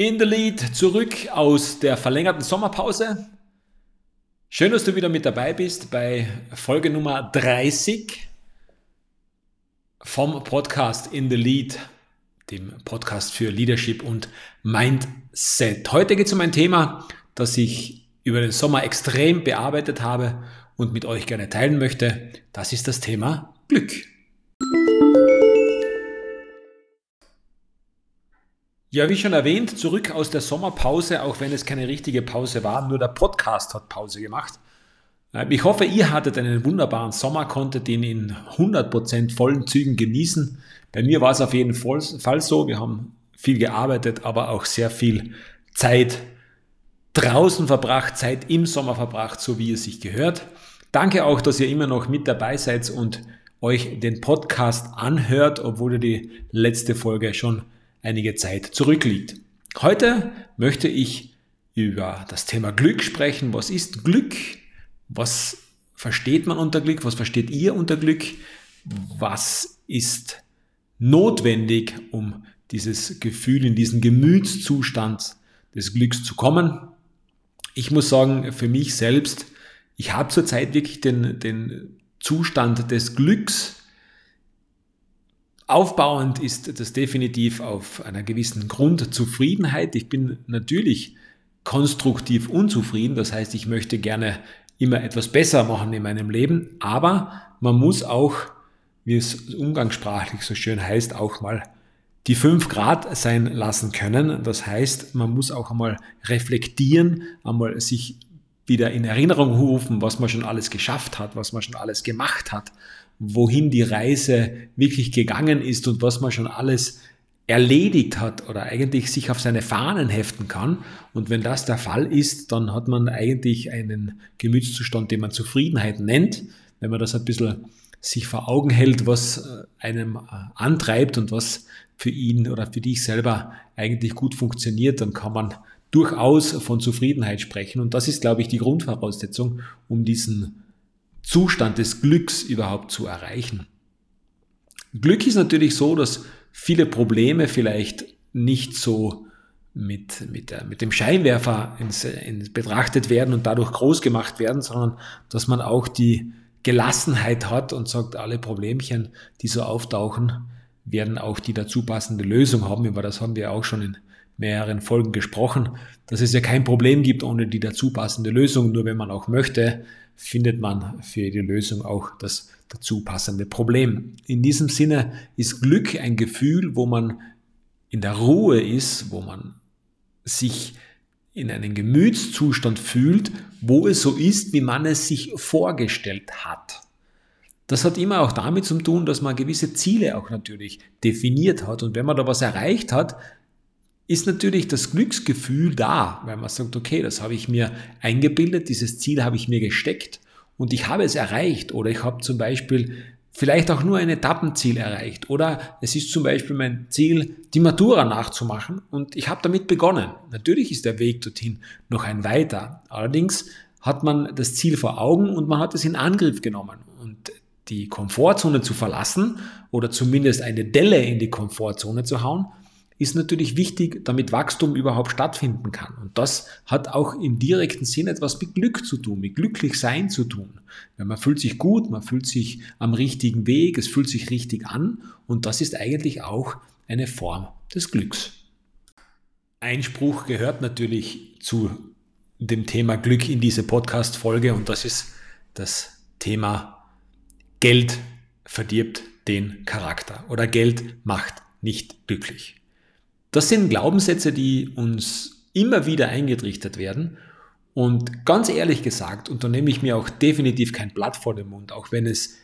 In the Lead zurück aus der verlängerten Sommerpause. Schön, dass du wieder mit dabei bist bei Folge Nummer 30 vom Podcast In the Lead, dem Podcast für Leadership und Mindset. Heute geht es um ein Thema, das ich über den Sommer extrem bearbeitet habe und mit euch gerne teilen möchte. Das ist das Thema Glück. Ja, wie schon erwähnt, zurück aus der Sommerpause, auch wenn es keine richtige Pause war, nur der Podcast hat Pause gemacht. Ich hoffe, ihr hattet einen wunderbaren Sommer, konntet ihn in 100% vollen Zügen genießen. Bei mir war es auf jeden Fall so. Wir haben viel gearbeitet, aber auch sehr viel Zeit draußen verbracht, Zeit im Sommer verbracht, so wie es sich gehört. Danke auch, dass ihr immer noch mit dabei seid und euch den Podcast anhört, obwohl ihr die letzte Folge schon einige Zeit zurückliegt. Heute möchte ich über das Thema Glück sprechen. Was ist Glück? Was versteht man unter Glück? Was versteht ihr unter Glück? Was ist notwendig, um dieses Gefühl, in diesen Gemütszustand des Glücks zu kommen? Ich muss sagen, für mich selbst, ich habe zurzeit wirklich den, den Zustand des Glücks Aufbauend ist das definitiv auf einer gewissen Grundzufriedenheit. Ich bin natürlich konstruktiv unzufrieden, das heißt, ich möchte gerne immer etwas besser machen in meinem Leben, aber man muss auch, wie es umgangssprachlich so schön heißt, auch mal die fünf Grad sein lassen können. Das heißt, man muss auch einmal reflektieren, einmal sich wieder in Erinnerung rufen, was man schon alles geschafft hat, was man schon alles gemacht hat wohin die Reise wirklich gegangen ist und was man schon alles erledigt hat oder eigentlich sich auf seine Fahnen heften kann. Und wenn das der Fall ist, dann hat man eigentlich einen Gemütszustand, den man Zufriedenheit nennt. Wenn man das ein bisschen sich vor Augen hält, was äh, einem äh, antreibt und was für ihn oder für dich selber eigentlich gut funktioniert, dann kann man durchaus von Zufriedenheit sprechen. Und das ist, glaube ich, die Grundvoraussetzung, um diesen Zustand des Glücks überhaupt zu erreichen. Glück ist natürlich so, dass viele Probleme vielleicht nicht so mit, mit, mit dem Scheinwerfer ins, ins betrachtet werden und dadurch groß gemacht werden, sondern dass man auch die Gelassenheit hat und sagt, alle Problemchen, die so auftauchen, werden auch die dazu passende Lösung haben. Über das haben wir auch schon in mehreren Folgen gesprochen, dass es ja kein Problem gibt ohne die dazu passende Lösung. Nur wenn man auch möchte, findet man für die Lösung auch das dazu passende Problem. In diesem Sinne ist Glück ein Gefühl, wo man in der Ruhe ist, wo man sich in einen Gemütszustand fühlt, wo es so ist, wie man es sich vorgestellt hat. Das hat immer auch damit zu tun, dass man gewisse Ziele auch natürlich definiert hat. Und wenn man da was erreicht hat, ist natürlich das Glücksgefühl da, weil man sagt, okay, das habe ich mir eingebildet, dieses Ziel habe ich mir gesteckt und ich habe es erreicht oder ich habe zum Beispiel vielleicht auch nur ein Etappenziel erreicht oder es ist zum Beispiel mein Ziel, die Matura nachzumachen und ich habe damit begonnen. Natürlich ist der Weg dorthin noch ein weiter. Allerdings hat man das Ziel vor Augen und man hat es in Angriff genommen und die Komfortzone zu verlassen oder zumindest eine Delle in die Komfortzone zu hauen, ist natürlich wichtig, damit Wachstum überhaupt stattfinden kann. Und das hat auch im direkten Sinn etwas mit Glück zu tun, mit glücklich sein zu tun. Weil man fühlt sich gut, man fühlt sich am richtigen Weg, es fühlt sich richtig an und das ist eigentlich auch eine Form des Glücks. Einspruch gehört natürlich zu dem Thema Glück in diese Podcast-Folge und das ist das Thema Geld verdirbt den Charakter oder Geld macht nicht glücklich. Das sind Glaubenssätze, die uns immer wieder eingetrichtert werden. Und ganz ehrlich gesagt, und da nehme ich mir auch definitiv kein Blatt vor den Mund, auch wenn es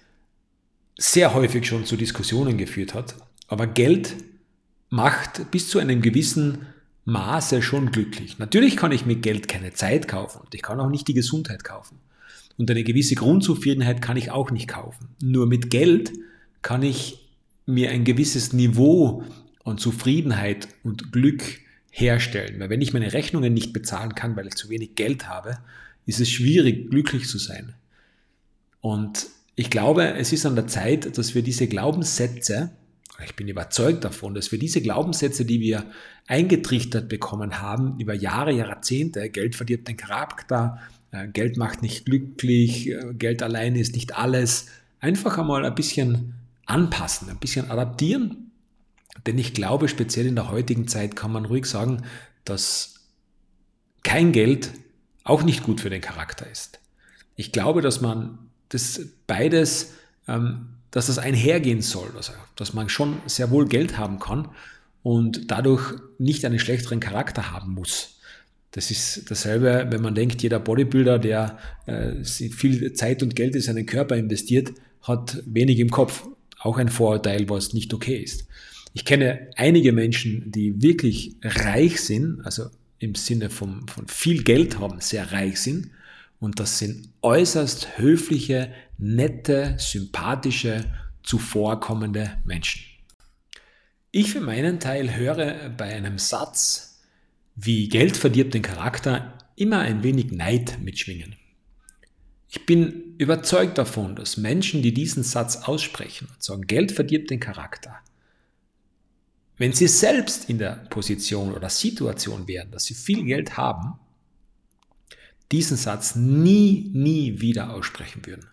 sehr häufig schon zu Diskussionen geführt hat. Aber Geld macht bis zu einem gewissen Maße schon glücklich. Natürlich kann ich mit Geld keine Zeit kaufen und ich kann auch nicht die Gesundheit kaufen. Und eine gewisse Grundzufriedenheit kann ich auch nicht kaufen. Nur mit Geld kann ich mir ein gewisses Niveau und Zufriedenheit und Glück herstellen. Weil wenn ich meine Rechnungen nicht bezahlen kann, weil ich zu wenig Geld habe, ist es schwierig, glücklich zu sein. Und ich glaube, es ist an der Zeit, dass wir diese Glaubenssätze ich bin überzeugt davon, dass wir diese Glaubenssätze, die wir eingetrichtert bekommen haben, über Jahre, Jahrzehnte, Geld verdirbt den Charakter, äh, Geld macht nicht glücklich, äh, Geld alleine ist nicht alles, einfach einmal ein bisschen anpassen, ein bisschen adaptieren. Denn ich glaube, speziell in der heutigen Zeit kann man ruhig sagen, dass kein Geld auch nicht gut für den Charakter ist. Ich glaube, dass man das beides ähm, dass das einhergehen soll, also dass man schon sehr wohl Geld haben kann und dadurch nicht einen schlechteren Charakter haben muss. Das ist dasselbe, wenn man denkt, jeder Bodybuilder, der äh, viel Zeit und Geld in seinen Körper investiert, hat wenig im Kopf. Auch ein Vorurteil, was nicht okay ist. Ich kenne einige Menschen, die wirklich reich sind, also im Sinne von, von viel Geld haben, sehr reich sind und das sind äußerst höfliche, nette, sympathische, zuvorkommende Menschen. Ich für meinen Teil höre bei einem Satz wie Geld verdirbt den Charakter immer ein wenig Neid mitschwingen. Ich bin überzeugt davon, dass Menschen, die diesen Satz aussprechen und sagen, Geld verdirbt den Charakter, wenn sie selbst in der Position oder Situation wären, dass sie viel Geld haben, diesen Satz nie, nie wieder aussprechen würden.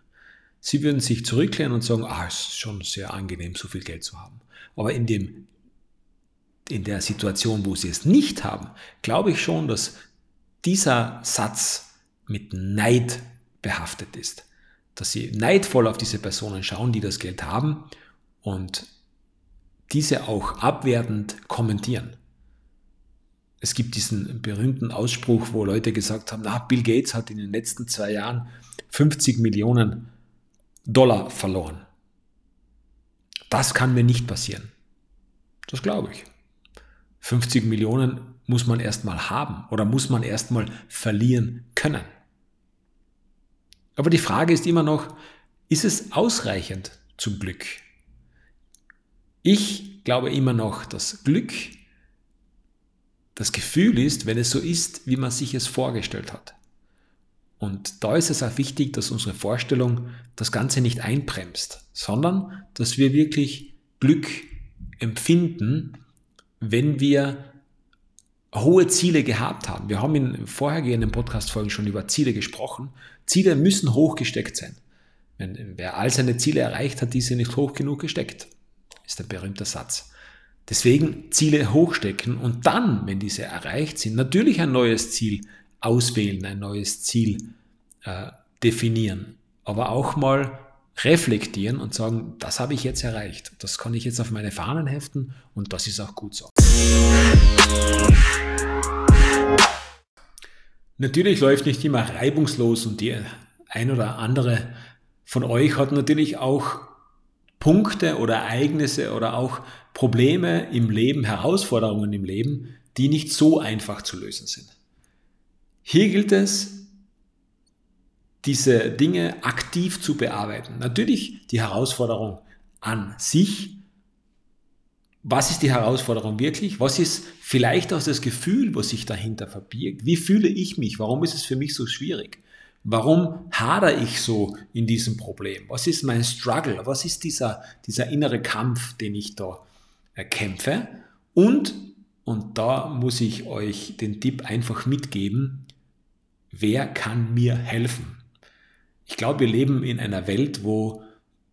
Sie würden sich zurücklehnen und sagen, ah, es ist schon sehr angenehm, so viel Geld zu haben. Aber in, dem, in der Situation, wo sie es nicht haben, glaube ich schon, dass dieser Satz mit Neid behaftet ist. Dass sie neidvoll auf diese Personen schauen, die das Geld haben und diese auch abwertend kommentieren. Es gibt diesen berühmten Ausspruch, wo Leute gesagt haben, na, Bill Gates hat in den letzten zwei Jahren 50 Millionen Dollar verloren. Das kann mir nicht passieren. Das glaube ich. 50 Millionen muss man erstmal haben oder muss man erstmal verlieren können. Aber die Frage ist immer noch, ist es ausreichend zum Glück? Ich glaube immer noch, dass Glück das Gefühl ist, wenn es so ist, wie man sich es vorgestellt hat. Und da ist es auch wichtig, dass unsere Vorstellung das Ganze nicht einbremst, sondern dass wir wirklich Glück empfinden, wenn wir hohe Ziele gehabt haben. Wir haben in vorhergehenden Podcast-Folgen schon über Ziele gesprochen. Ziele müssen hoch gesteckt sein. Wenn, wer all seine Ziele erreicht, hat diese nicht hoch genug gesteckt, ist der berühmte Satz. Deswegen Ziele hochstecken und dann, wenn diese erreicht sind, natürlich ein neues Ziel auswählen, ein neues Ziel äh, definieren. Aber auch mal reflektieren und sagen, das habe ich jetzt erreicht. Das kann ich jetzt auf meine Fahnen heften und das ist auch gut so. Natürlich läuft nicht immer reibungslos und die ein oder andere von euch hat natürlich auch Punkte oder Ereignisse oder auch Probleme im Leben, Herausforderungen im Leben, die nicht so einfach zu lösen sind. Hier gilt es, diese Dinge aktiv zu bearbeiten. Natürlich die Herausforderung an sich. Was ist die Herausforderung wirklich? Was ist vielleicht auch das Gefühl, was sich dahinter verbirgt? Wie fühle ich mich? Warum ist es für mich so schwierig? Warum hadere ich so in diesem Problem? Was ist mein Struggle? Was ist dieser, dieser innere Kampf, den ich da erkämpfe? Und, und da muss ich euch den Tipp einfach mitgeben, wer kann mir helfen? Ich glaube, wir leben in einer Welt, wo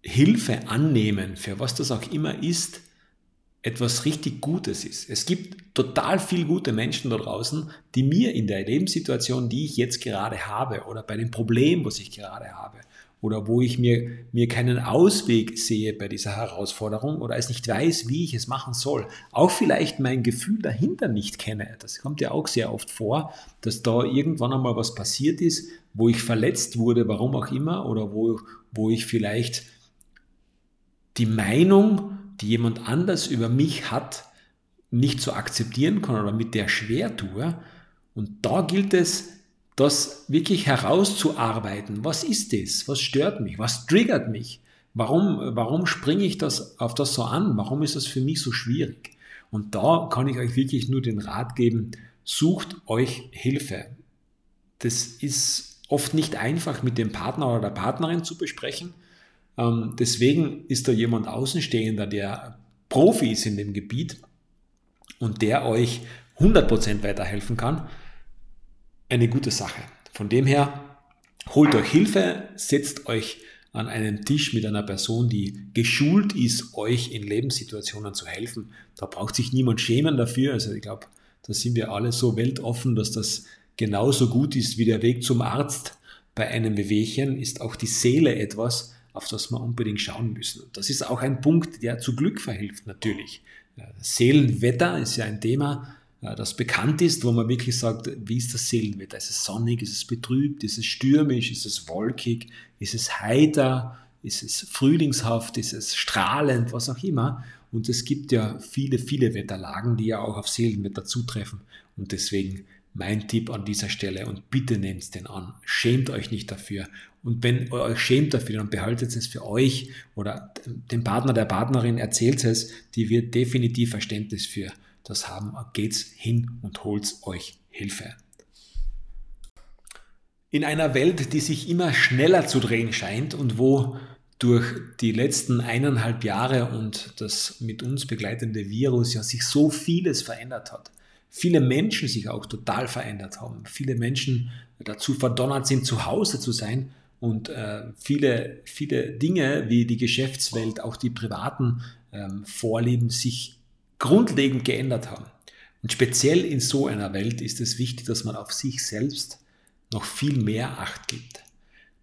Hilfe annehmen, für was das auch immer ist, etwas richtig Gutes ist. Es gibt total viel gute Menschen da draußen, die mir in der Lebenssituation, die ich jetzt gerade habe oder bei dem Problem, was ich gerade habe oder wo ich mir, mir keinen Ausweg sehe bei dieser Herausforderung oder es nicht weiß, wie ich es machen soll, auch vielleicht mein Gefühl dahinter nicht kenne. Das kommt ja auch sehr oft vor, dass da irgendwann einmal was passiert ist, wo ich verletzt wurde, warum auch immer, oder wo, wo ich vielleicht die Meinung die jemand anders über mich hat, nicht so akzeptieren kann oder mit der schwer tue. Und da gilt es, das wirklich herauszuarbeiten. Was ist das? Was stört mich? Was triggert mich? Warum, warum springe ich das, auf das so an? Warum ist das für mich so schwierig? Und da kann ich euch wirklich nur den Rat geben, sucht euch Hilfe. Das ist oft nicht einfach mit dem Partner oder der Partnerin zu besprechen, ähm, deswegen ist da jemand Außenstehender, der Profi ist in dem Gebiet und der euch 100% weiterhelfen kann, eine gute Sache. Von dem her, holt euch Hilfe, setzt euch an einen Tisch mit einer Person, die geschult ist, euch in Lebenssituationen zu helfen. Da braucht sich niemand schämen dafür. Also ich glaube, da sind wir alle so weltoffen, dass das genauso gut ist wie der Weg zum Arzt. Bei einem Wehwehchen ist auch die Seele etwas, auf das wir unbedingt schauen müssen. Und das ist auch ein Punkt, der zu Glück verhilft natürlich. Seelenwetter ist ja ein Thema, das bekannt ist, wo man wirklich sagt, wie ist das Seelenwetter? Ist es sonnig, ist es betrübt, ist es stürmisch, ist es wolkig, ist es heiter, ist es frühlingshaft, ist es strahlend, was auch immer. Und es gibt ja viele, viele Wetterlagen, die ja auch auf Seelenwetter zutreffen. Und deswegen mein Tipp an dieser Stelle und bitte nehmt den an. Schämt euch nicht dafür. Und wenn ihr euch schämt dafür, dann behaltet es für euch oder dem Partner, der Partnerin erzählt es, die wird definitiv Verständnis für das haben, geht's hin und holt euch Hilfe. In einer Welt, die sich immer schneller zu drehen scheint und wo durch die letzten eineinhalb Jahre und das mit uns begleitende Virus ja sich so vieles verändert hat. Viele Menschen sich auch total verändert haben. Viele Menschen dazu verdonnert sind, zu Hause zu sein und äh, viele, viele Dinge wie die Geschäftswelt, auch die privaten ähm, Vorlieben sich grundlegend geändert haben. Und speziell in so einer Welt ist es wichtig, dass man auf sich selbst noch viel mehr Acht gibt.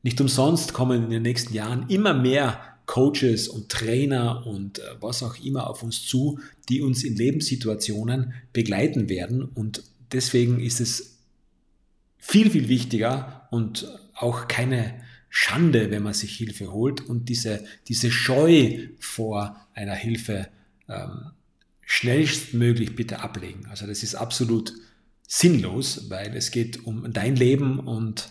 Nicht umsonst kommen in den nächsten Jahren immer mehr Coaches und Trainer und äh, was auch immer auf uns zu, die uns in Lebenssituationen begleiten werden. Und deswegen ist es viel, viel wichtiger und auch keine Schande, wenn man sich Hilfe holt und diese, diese Scheu vor einer Hilfe ähm, schnellstmöglich bitte ablegen. Also das ist absolut sinnlos, weil es geht um dein Leben und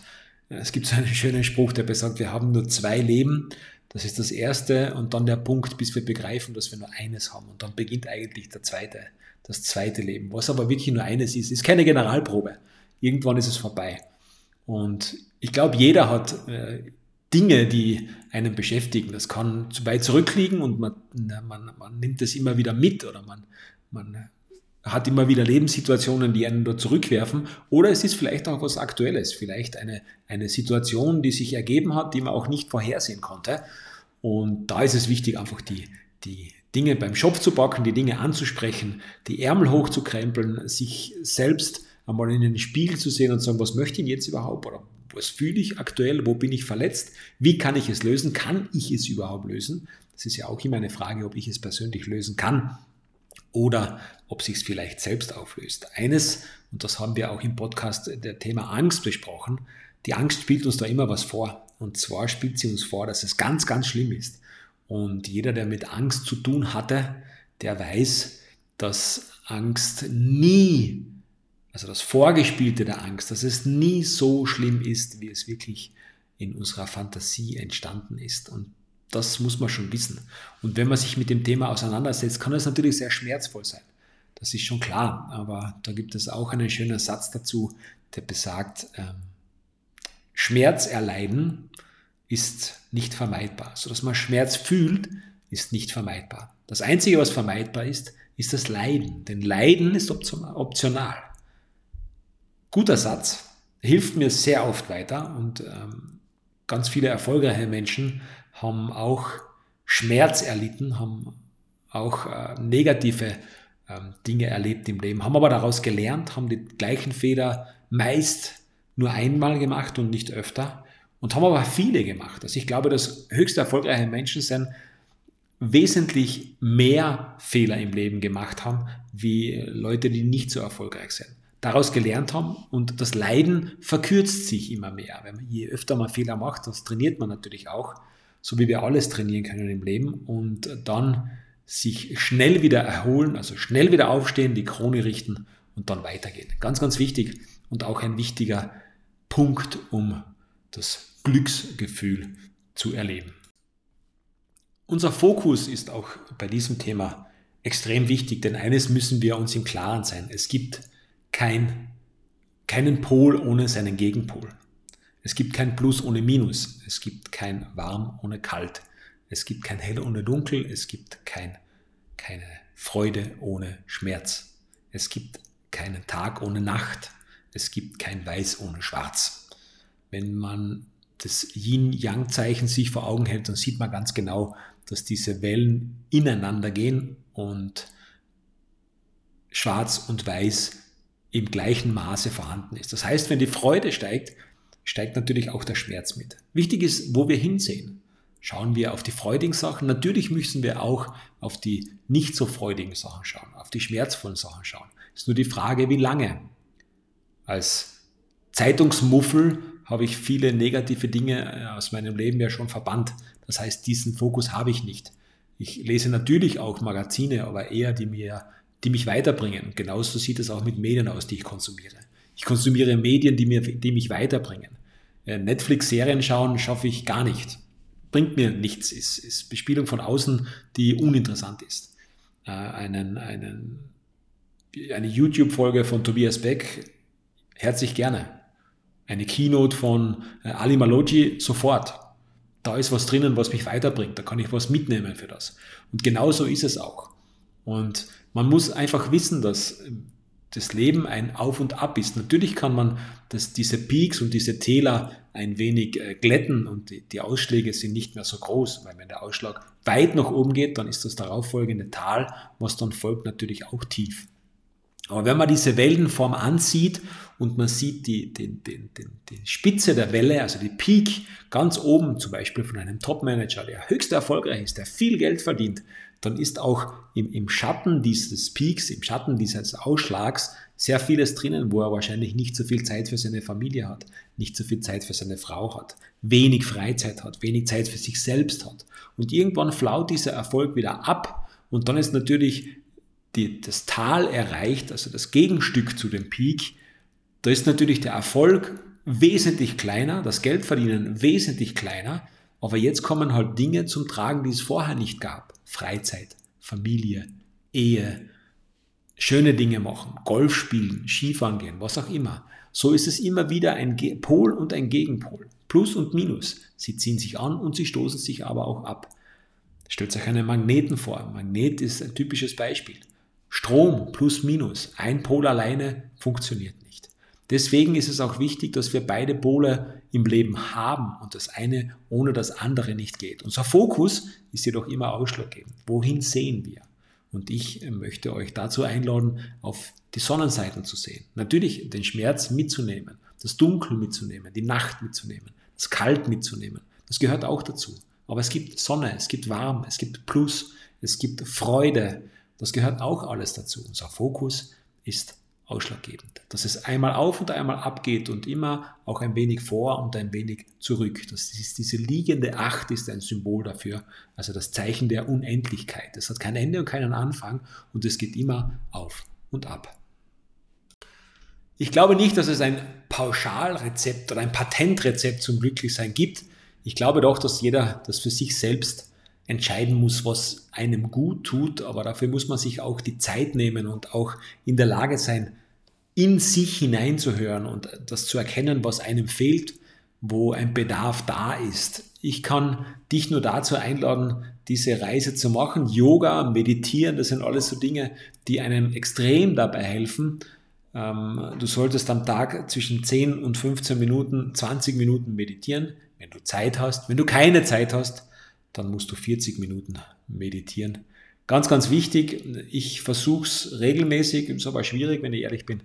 es gibt so einen schönen Spruch, der besagt, wir haben nur zwei Leben. Das ist das erste und dann der Punkt, bis wir begreifen, dass wir nur eines haben. Und dann beginnt eigentlich der zweite, das zweite Leben. Was aber wirklich nur eines ist, ist keine Generalprobe. Irgendwann ist es vorbei. Und ich glaube, jeder hat äh, Dinge, die einen beschäftigen. Das kann zu weit zurückliegen und man, man, man nimmt es immer wieder mit oder man, man hat immer wieder Lebenssituationen, die einen dort zurückwerfen. Oder es ist vielleicht auch was Aktuelles, vielleicht eine, eine Situation, die sich ergeben hat, die man auch nicht vorhersehen konnte. Und da ist es wichtig, einfach die, die Dinge beim Schopf zu packen, die Dinge anzusprechen, die Ärmel hochzukrempeln, sich selbst einmal in den Spiegel zu sehen und zu sagen, was möchte ich jetzt überhaupt oder was fühle ich aktuell, wo bin ich verletzt, wie kann ich es lösen, kann ich es überhaupt lösen? Das ist ja auch immer eine Frage, ob ich es persönlich lösen kann oder ob sich es vielleicht selbst auflöst. Eines, und das haben wir auch im Podcast der Thema Angst besprochen, die Angst spielt uns da immer was vor. Und zwar spielt sie uns vor, dass es ganz, ganz schlimm ist. Und jeder, der mit Angst zu tun hatte, der weiß, dass Angst nie also das Vorgespielte der Angst, dass es nie so schlimm ist, wie es wirklich in unserer Fantasie entstanden ist. Und das muss man schon wissen. Und wenn man sich mit dem Thema auseinandersetzt, kann es natürlich sehr schmerzvoll sein. Das ist schon klar. Aber da gibt es auch einen schönen Satz dazu, der besagt, ähm, Schmerz erleiden ist nicht vermeidbar. So dass man Schmerz fühlt, ist nicht vermeidbar. Das Einzige, was vermeidbar ist, ist das Leiden. Denn Leiden ist optional guter Satz, hilft mir sehr oft weiter und ähm, ganz viele erfolgreiche Menschen haben auch Schmerz erlitten, haben auch äh, negative ähm, Dinge erlebt im Leben, haben aber daraus gelernt, haben die gleichen Fehler meist nur einmal gemacht und nicht öfter und haben aber viele gemacht. Also ich glaube, dass höchst erfolgreiche Menschen sind, wesentlich mehr Fehler im Leben gemacht haben, wie Leute, die nicht so erfolgreich sind daraus gelernt haben und das Leiden verkürzt sich immer mehr. Wenn man, je öfter man Fehler macht, das trainiert man natürlich auch, so wie wir alles trainieren können im Leben und dann sich schnell wieder erholen, also schnell wieder aufstehen, die Krone richten und dann weitergehen. Ganz, ganz wichtig und auch ein wichtiger Punkt, um das Glücksgefühl zu erleben. Unser Fokus ist auch bei diesem Thema extrem wichtig, denn eines müssen wir uns im Klaren sein. Es gibt kein, keinen Pol ohne seinen Gegenpol. Es gibt kein Plus ohne Minus. Es gibt kein Warm ohne Kalt. Es gibt kein Hell ohne Dunkel. Es gibt kein keine Freude ohne Schmerz. Es gibt keinen Tag ohne Nacht. Es gibt kein Weiß ohne Schwarz. Wenn man das Yin-Yang-Zeichen sich vor Augen hält, dann sieht man ganz genau, dass diese Wellen ineinander gehen und Schwarz und Weiß im gleichen Maße vorhanden ist. Das heißt, wenn die Freude steigt, steigt natürlich auch der Schmerz mit. Wichtig ist, wo wir hinsehen. Schauen wir auf die freudigen Sachen. Natürlich müssen wir auch auf die nicht so freudigen Sachen schauen, auf die schmerzvollen Sachen schauen. Ist nur die Frage, wie lange. Als Zeitungsmuffel habe ich viele negative Dinge äh, aus meinem Leben ja schon verbannt. Das heißt, diesen Fokus habe ich nicht. Ich lese natürlich auch Magazine, aber eher die mir, die mich weiterbringen. genauso sieht es auch mit Medien aus, die ich konsumiere. Ich konsumiere Medien, die, mir, die mich weiterbringen. Äh, Netflix-Serien schauen schaffe ich gar nicht. Bringt mir nichts, ist, ist Bespielung von außen, die uninteressant ist. Äh, einen, einen, eine YouTube-Folge von Tobias Beck, herzlich gerne. Eine Keynote von äh, Ali Maloji, sofort. Da ist was drinnen, was mich weiterbringt. Da kann ich was mitnehmen für das. Und genauso ist es auch. Und man muss einfach wissen, dass das Leben ein Auf und Ab ist. Natürlich kann man das, diese Peaks und diese Täler ein wenig äh, glätten und die, Ausschläge sind nicht mehr so groß, weil wenn der Ausschlag weit nach oben geht, dann ist das darauffolgende Tal, was dann folgt, natürlich auch tief. Aber wenn man diese Wellenform ansieht und man sieht die, die, die, die, Spitze der Welle, also die Peak ganz oben, zum Beispiel von einem Top-Manager, der höchst erfolgreich ist, der viel Geld verdient, dann ist auch im, im Schatten dieses Peaks, im Schatten dieses Ausschlags sehr vieles drinnen, wo er wahrscheinlich nicht so viel Zeit für seine Familie hat, nicht so viel Zeit für seine Frau hat, wenig Freizeit hat, wenig Zeit für sich selbst hat. Und irgendwann flaut dieser Erfolg wieder ab und dann ist natürlich die, das Tal erreicht, also das Gegenstück zu dem Peak, da ist natürlich der Erfolg wesentlich kleiner, das Geldverdienen wesentlich kleiner, aber jetzt kommen halt Dinge zum Tragen, die es vorher nicht gab. Freizeit, Familie, Ehe, schöne Dinge machen, Golf spielen, Skifahren gehen, was auch immer. So ist es immer wieder ein Pol und ein Gegenpol. Plus und Minus. Sie ziehen sich an und sie stoßen sich aber auch ab. Stellt euch einen Magneten vor. Magnet ist ein typisches Beispiel. Strom plus minus. Ein Pol alleine funktioniert nicht. Deswegen ist es auch wichtig, dass wir beide Pole im Leben haben und das eine ohne das andere nicht geht. Unser Fokus ist jedoch immer ausschlaggebend. Wohin sehen wir? Und ich möchte euch dazu einladen, auf die Sonnenseiten zu sehen. Natürlich den Schmerz mitzunehmen, das Dunkel mitzunehmen, die Nacht mitzunehmen, das Kalt mitzunehmen. Das gehört auch dazu. Aber es gibt Sonne, es gibt Warm, es gibt Plus, es gibt Freude, das gehört auch alles dazu. Unser Fokus ist ausschlaggebend. Dass es einmal auf und einmal abgeht und immer auch ein wenig vor und ein wenig zurück. Das ist diese liegende Acht ist ein Symbol dafür, also das Zeichen der Unendlichkeit. Es hat kein Ende und keinen Anfang und es geht immer auf und ab. Ich glaube nicht, dass es ein Pauschalrezept oder ein Patentrezept zum Glücklichsein gibt. Ich glaube doch, dass jeder das für sich selbst entscheiden muss, was einem gut tut, aber dafür muss man sich auch die Zeit nehmen und auch in der Lage sein, in sich hineinzuhören und das zu erkennen, was einem fehlt, wo ein Bedarf da ist. Ich kann dich nur dazu einladen, diese Reise zu machen. Yoga, Meditieren, das sind alles so Dinge, die einem extrem dabei helfen. Ähm, du solltest am Tag zwischen 10 und 15 Minuten, 20 Minuten meditieren, wenn du Zeit hast. Wenn du keine Zeit hast, dann musst du 40 Minuten meditieren. Ganz, ganz wichtig, ich versuche es regelmäßig, ist aber schwierig, wenn ich ehrlich bin.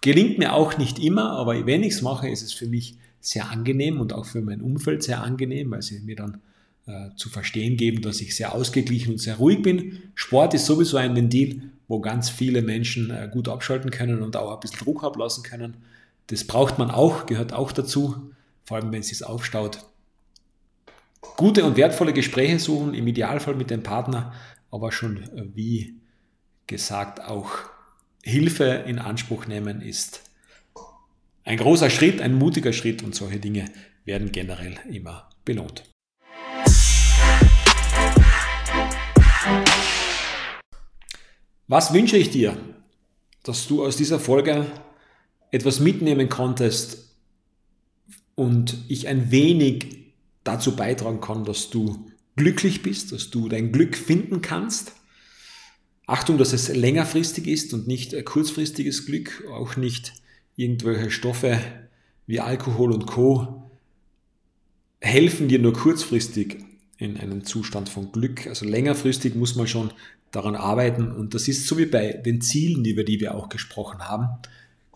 Gelingt mir auch nicht immer, aber wenn ich es mache, ist es für mich sehr angenehm und auch für mein Umfeld sehr angenehm, weil sie mir dann äh, zu verstehen geben, dass ich sehr ausgeglichen und sehr ruhig bin. Sport ist sowieso ein Ventil, wo ganz viele Menschen äh, gut abschalten können und auch ein bisschen Druck ablassen können. Das braucht man auch, gehört auch dazu, vor allem wenn es sich aufstaut gute und wertvolle Gespräche suchen, im Idealfall mit dem Partner, aber schon äh, wie gesagt auch Hilfe in Anspruch nehmen ist ein großer Schritt, ein mutiger Schritt und solche Dinge werden generell immer belohnt. Was wünsche ich dir, dass du aus dieser Folge etwas mitnehmen konntest und ich ein wenig dazu beitragen kann, dass du glücklich bist, dass du dein Glück finden kannst. Achtung, dass es längerfristig ist und nicht kurzfristiges Glück, auch nicht irgendwelche Stoffe wie Alkohol und Co. helfen dir nur kurzfristig in einen Zustand von Glück. Also längerfristig muss man schon daran arbeiten und das ist so wie bei den Zielen, über die wir auch gesprochen haben,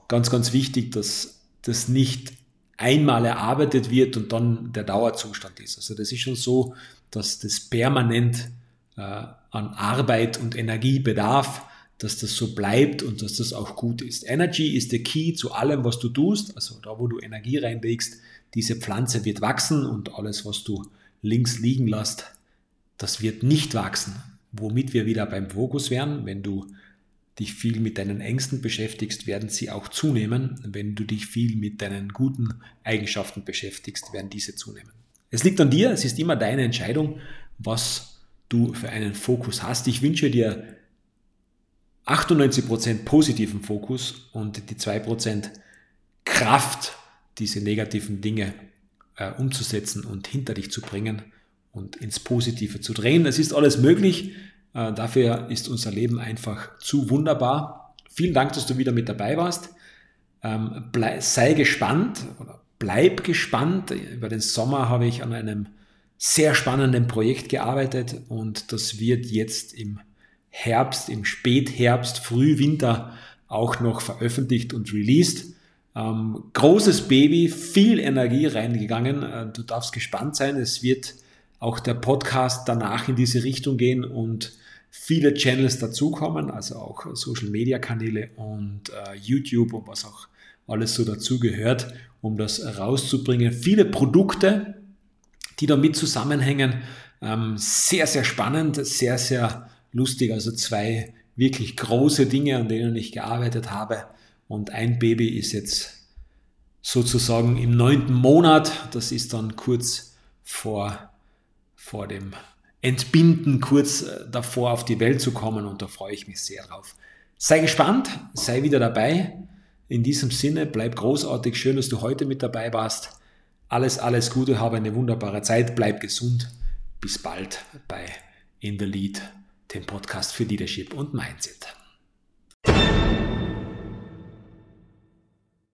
ganz, ganz wichtig, dass das nicht einmal erarbeitet wird und dann der Dauerzustand ist. Also das ist schon so, dass das permanent äh, an Arbeit und Energie bedarf, dass das so bleibt und dass das auch gut ist. Energy ist der Key zu allem, was du tust. Also da, wo du Energie reinlegst, diese Pflanze wird wachsen und alles, was du links liegen lässt, das wird nicht wachsen. Womit wir wieder beim Fokus wären, wenn du dich viel mit deinen Ängsten beschäftigst, werden sie auch zunehmen. Wenn du dich viel mit deinen guten Eigenschaften beschäftigst, werden diese zunehmen. Es liegt an dir, es ist immer deine Entscheidung, was du für einen Fokus hast. Ich wünsche dir 98% positiven Fokus und die 2% Kraft, diese negativen Dinge äh, umzusetzen und hinter dich zu bringen und ins Positive zu drehen. Es ist alles möglich. Äh, dafür ist unser Leben einfach zu wunderbar. Vielen Dank, dass du wieder mit dabei warst. Ähm, sei gespannt oder bleib gespannt. Über den Sommer habe ich an einem sehr spannenden Projekt gearbeitet und das wird jetzt im Herbst, im Spätherbst, Frühwinter auch noch veröffentlicht und released. Ähm, großes Baby, viel Energie reingegangen. Äh, du darfst gespannt sein. Es wird auch der Podcast danach in diese Richtung gehen und viele Channels dazukommen, also auch Social Media Kanäle und äh, YouTube und was auch alles so dazugehört, um das rauszubringen. Viele Produkte, die damit zusammenhängen. Ähm, sehr, sehr spannend, sehr, sehr lustig. Also zwei wirklich große Dinge, an denen ich gearbeitet habe. Und ein Baby ist jetzt sozusagen im neunten Monat. Das ist dann kurz vor, vor dem Entbinden kurz äh, davor auf die Welt zu kommen und da freue ich mich sehr drauf. Sei gespannt, sei wieder dabei. In diesem Sinne, bleib großartig, schön, dass du heute mit dabei warst. Alles, alles Gute, habe eine wunderbare Zeit, bleib gesund. Bis bald bei In the Lead, dem Podcast für Leadership und Mindset.